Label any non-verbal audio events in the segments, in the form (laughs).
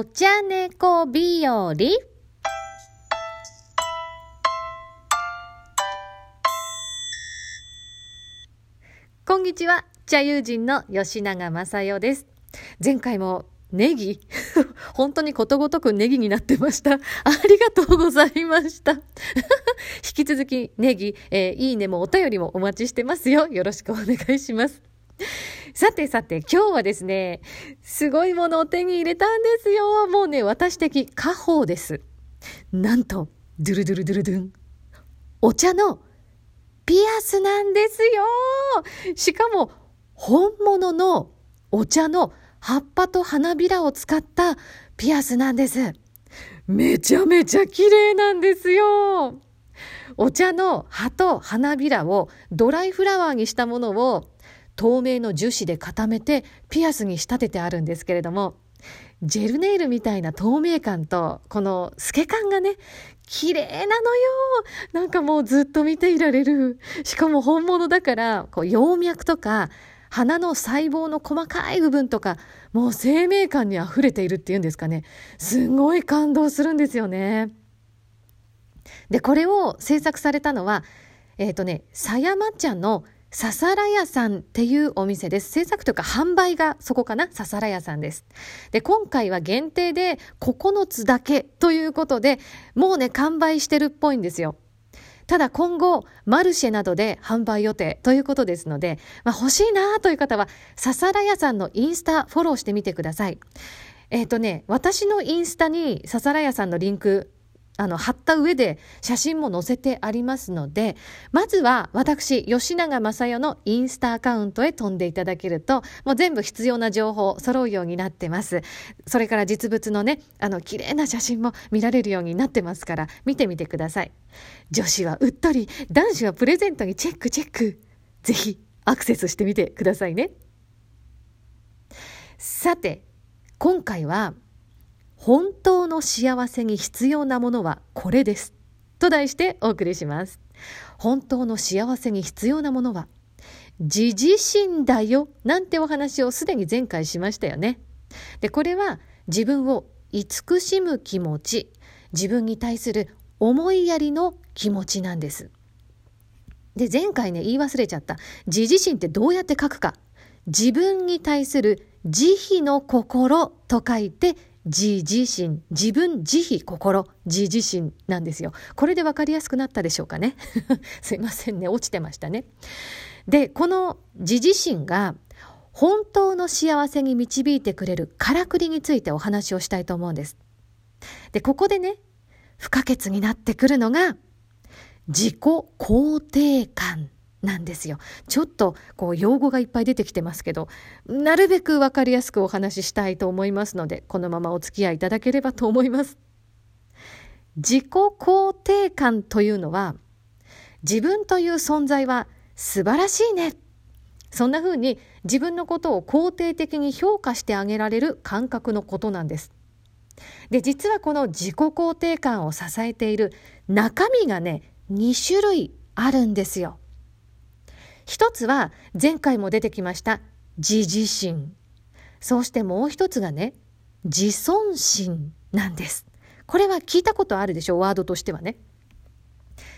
お茶猫日和こんにちは、茶友人の吉永正代です。前回もネギ (laughs) 本当にことごとくネギになってました。ありがとうございました。(laughs) 引き続きネギ、えー、いいねもお便りもお待ちしてますよ。よろしくお願いします。さてさて、今日はですね、すごいものを手に入れたんですよ。もうね、私的家宝です。なんと、ドゥルドゥルドゥルドゥン。お茶のピアスなんですよ。しかも、本物のお茶の葉っぱと花びらを使ったピアスなんです。めちゃめちゃ綺麗なんですよ。お茶の葉と花びらをドライフラワーにしたものを透明の樹脂で固めてピアスに仕立ててあるんですけれども、ジェルネイルみたいな透明感と、この透け感がね、綺麗なのよなんかもうずっと見ていられる。しかも本物だから、こう葉脈とか、鼻の細胞の細かい部分とか、もう生命感に溢れているっていうんですかね。すごい感動するんですよね。で、これを制作されたのは、えっ、ー、とね、狭山茶のささら屋さんっていうお店です。制作というか販売がそこかな？ささら屋さんです。で、今回は限定で9つだけということで、もうね、完売してるっぽいんですよ。ただ今後、マルシェなどで販売予定ということですので、まあ、欲しいなという方は、ささら屋さんのインスタフォローしてみてください。えっ、ー、とね、私のインスタにささら屋さんのリンクあの、貼った上で写真も載せてありますので、まずは私、吉永正代のインスタアカウントへ飛んでいただけると、もう全部必要な情報揃うようになってます。それから実物のね、あの、綺麗な写真も見られるようになってますから、見てみてください。女子はうっとり、男子はプレゼントにチェックチェック。ぜひ、アクセスしてみてくださいね。さて、今回は、本当の幸せに必要なものはこれです。と題してお送りします。本当の幸せに必要なものは、自自身だよなんてお話をすでに前回しましたよね。で、これは自分を慈しむ気持ち、自分に対する思いやりの気持ちなんです。で、前回ね、言い忘れちゃった。自自身ってどうやって書くか。自分に対する慈悲の心と書いて自自身、自分自費心、自自身なんですよ。これで分かりやすくなったでしょうかね。(laughs) すいませんね、落ちてましたね。で、この自自身が本当の幸せに導いてくれるからくりについてお話をしたいと思うんです。で、ここでね、不可欠になってくるのが自己肯定感なんですよ。ちょっとこう用語がいっぱい出てきてますけど、なるべくわかりやすくお話ししたいと思いますので、このままお付き合いいただければと思います。自己肯定感というのは、自分という存在は素晴らしいね。そんな風に自分のことを肯定的に評価してあげられる感覚のことなんです。で、実はこの自己肯定感を支えている中身がね、2種類あるんですよ。一つは前回も出てきました自自身。そうしてもう一つがね、自尊心なんです。これは聞いたことあるでしょう、ワードとしてはね。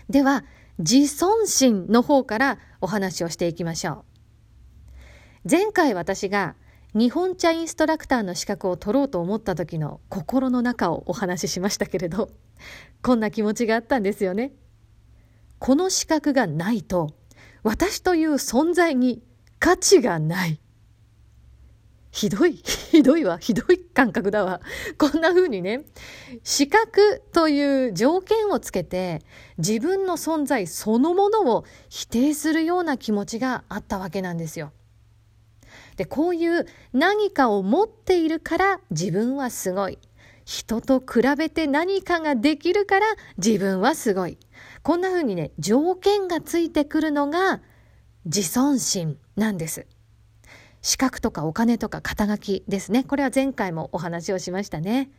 では、自尊心の方からお話をしていきましょう。前回私が日本茶インストラクターの資格を取ろうと思った時の心の中をお話ししましたけれど、こんな気持ちがあったんですよね。この資格がないと私という存在に価値がない。ひどい、(laughs) ひどいわ、ひどい感覚だわ。こんな風にね、資格という条件をつけて、自分の存在そのものを否定するような気持ちがあったわけなんですよ。で、こういう何かを持っているから自分はすごい。人と比べて何かができるから自分はすごい。こんな風にね、条件がついてくるのが自尊心なんです。資格とかお金とか肩書きですね。これは前回もお話をしましたね。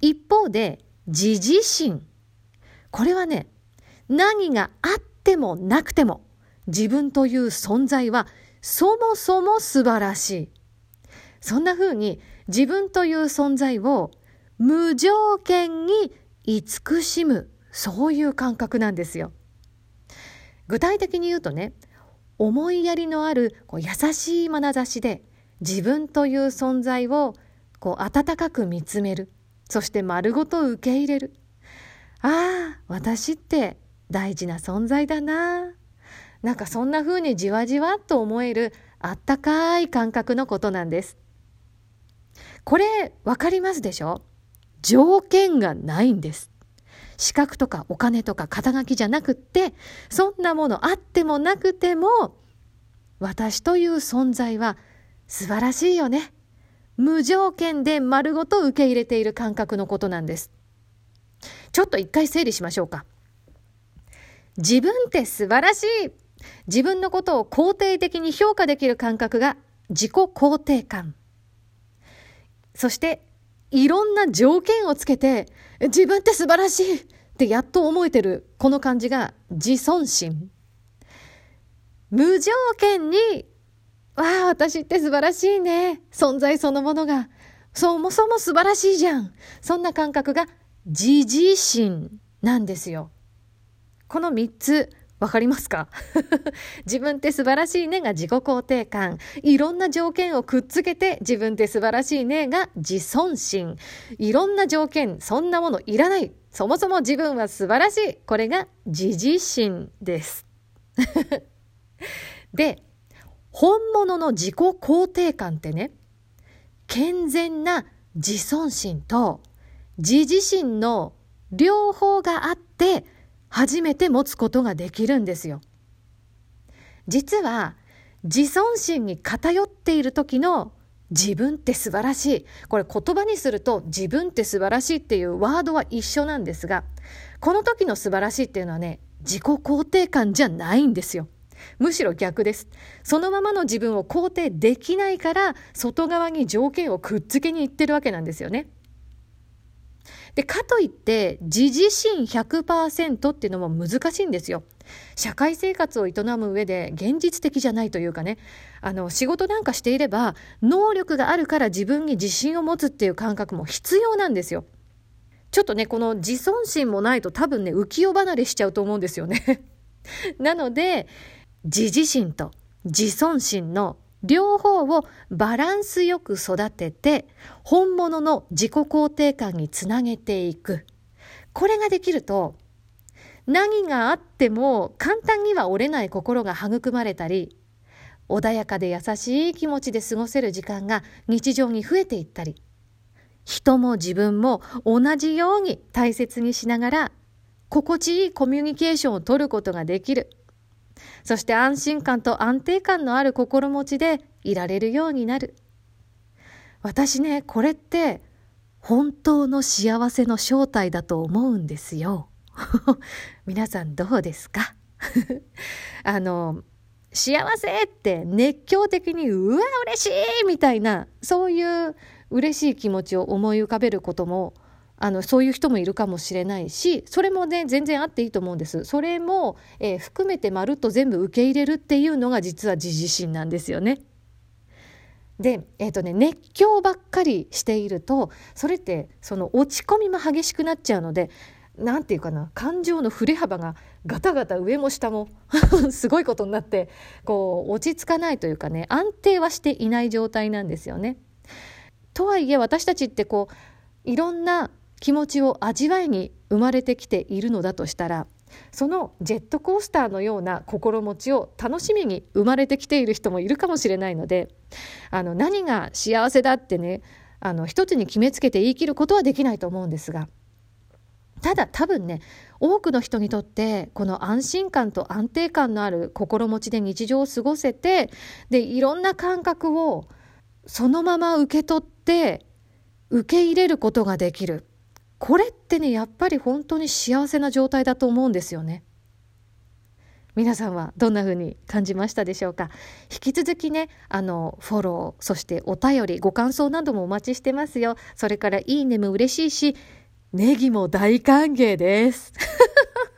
一方で、自自身。これはね、何があってもなくても、自分という存在はそもそも素晴らしい。そんな風に自分という存在を無条件に慈しむ、そういう感覚なんですよ。具体的に言うとね、思いやりのあるこう優しい眼差しで自分という存在をこう温かく見つめる。そして丸ごと受け入れる。ああ、私って大事な存在だな。なんかそんな風にじわじわっと思えるあったかい感覚のことなんです。これわかりますでしょ？条件がないんです。資格とかお金とか肩書きじゃなくって、そんなものあってもなくても、私という存在は素晴らしいよね。無条件で丸ごと受け入れている感覚のことなんです。ちょっと一回整理しましょうか。自分って素晴らしい。自分のことを肯定的に評価できる感覚が自己肯定感。そして、いろんな条件をつけて、自分って素晴らしいってやっと思えてる、この感じが自尊心。無条件に、わあ、私って素晴らしいね。存在そのものが。そもそも素晴らしいじゃん。そんな感覚が自自心なんですよ。この3つわかりますか？(laughs) 自分って素晴らしいねが自己肯定感。いろんな条件をくっつけて自分って素晴らしいねが自尊心。いろんな条件、そんなものいらない。そもそも自分は素晴らしい。これが自自心です。(laughs) で、本物の自己肯定感ってね、健全な自尊心と自自身の両方があって初めて持つことができるんですよ。実は自尊心に偏っている時の自分って素晴らしい。これ言葉にすると自分って素晴らしいっていうワードは一緒なんですが、この時の素晴らしいっていうのはね、自己肯定感じゃないんですよ。むしろ逆です。そのままの自分を肯定できないから、外側に条件をくっつけにいってるわけなんですよね。で、かといって、自自身100%っていうのも難しいんですよ。社会生活を営む上で現実的じゃないというかね、あの、仕事なんかしていれば、能力があるから自分に自信を持つっていう感覚も必要なんですよ。ちょっとね、この自尊心もないと多分ね、浮世離れしちゃうと思うんですよね。(laughs) なので、自自身と自尊心の両方をバランスよく育てて本物の自己肯定感につなげていく。これができると何があっても簡単には折れない心が育まれたり穏やかで優しい気持ちで過ごせる時間が日常に増えていったり人も自分も同じように大切にしながら心地いいコミュニケーションを取ることができる。そして安心感と安定感のある心持ちでいられるようになる。私ね、これって本当の幸せの正体だと思うんですよ。(laughs) 皆さんどうですか？(laughs) あの、幸せって熱狂的にうわ嬉しいみたいなそういう嬉しい気持ちを思い浮かべることもあのそういう人もいるかもしれないしそれもね全然あっていいと思うんですそれも、えー、含めてまるっと全部受け入れるっていうのが実は自自身なんですよね。で、えーとね、熱狂ばっかりしているとそれってその落ち込みも激しくなっちゃうので何て言うかな感情の振れ幅がガタガタ上も下も (laughs) すごいことになってこう落ち着かないというかね安定はしていない状態なんですよね。とはいえ私たちってこういろんな気持ちを味わいに生まれてきているのだとしたらそのジェットコースターのような心持ちを楽しみに生まれてきている人もいるかもしれないのであの何が幸せだってねあの一つに決めつけて言い切ることはできないと思うんですがただ多分ね多くの人にとってこの安心感と安定感のある心持ちで日常を過ごせてでいろんな感覚をそのまま受け取って受け入れることができる。これってね、やっぱり本当に幸せな状態だと思うんですよね。皆さんはどんな風に感じましたでしょうか？引き続きね、あの、フォロー、そしてお便り、ご感想などもお待ちしてますよ。それからいいねも嬉しいし、ネギも大歓迎です。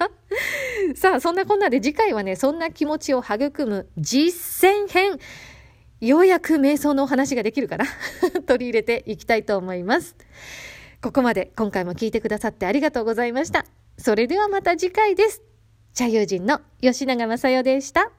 (laughs) さあ、そんなこんなで次回はね、そんな気持ちを育む実践編。ようやく瞑想のお話ができるかな？(laughs) 取り入れていきたいと思います。ここまで今回も聞いてくださってありがとうございました。それではまた次回です。茶友人の吉永正代でした。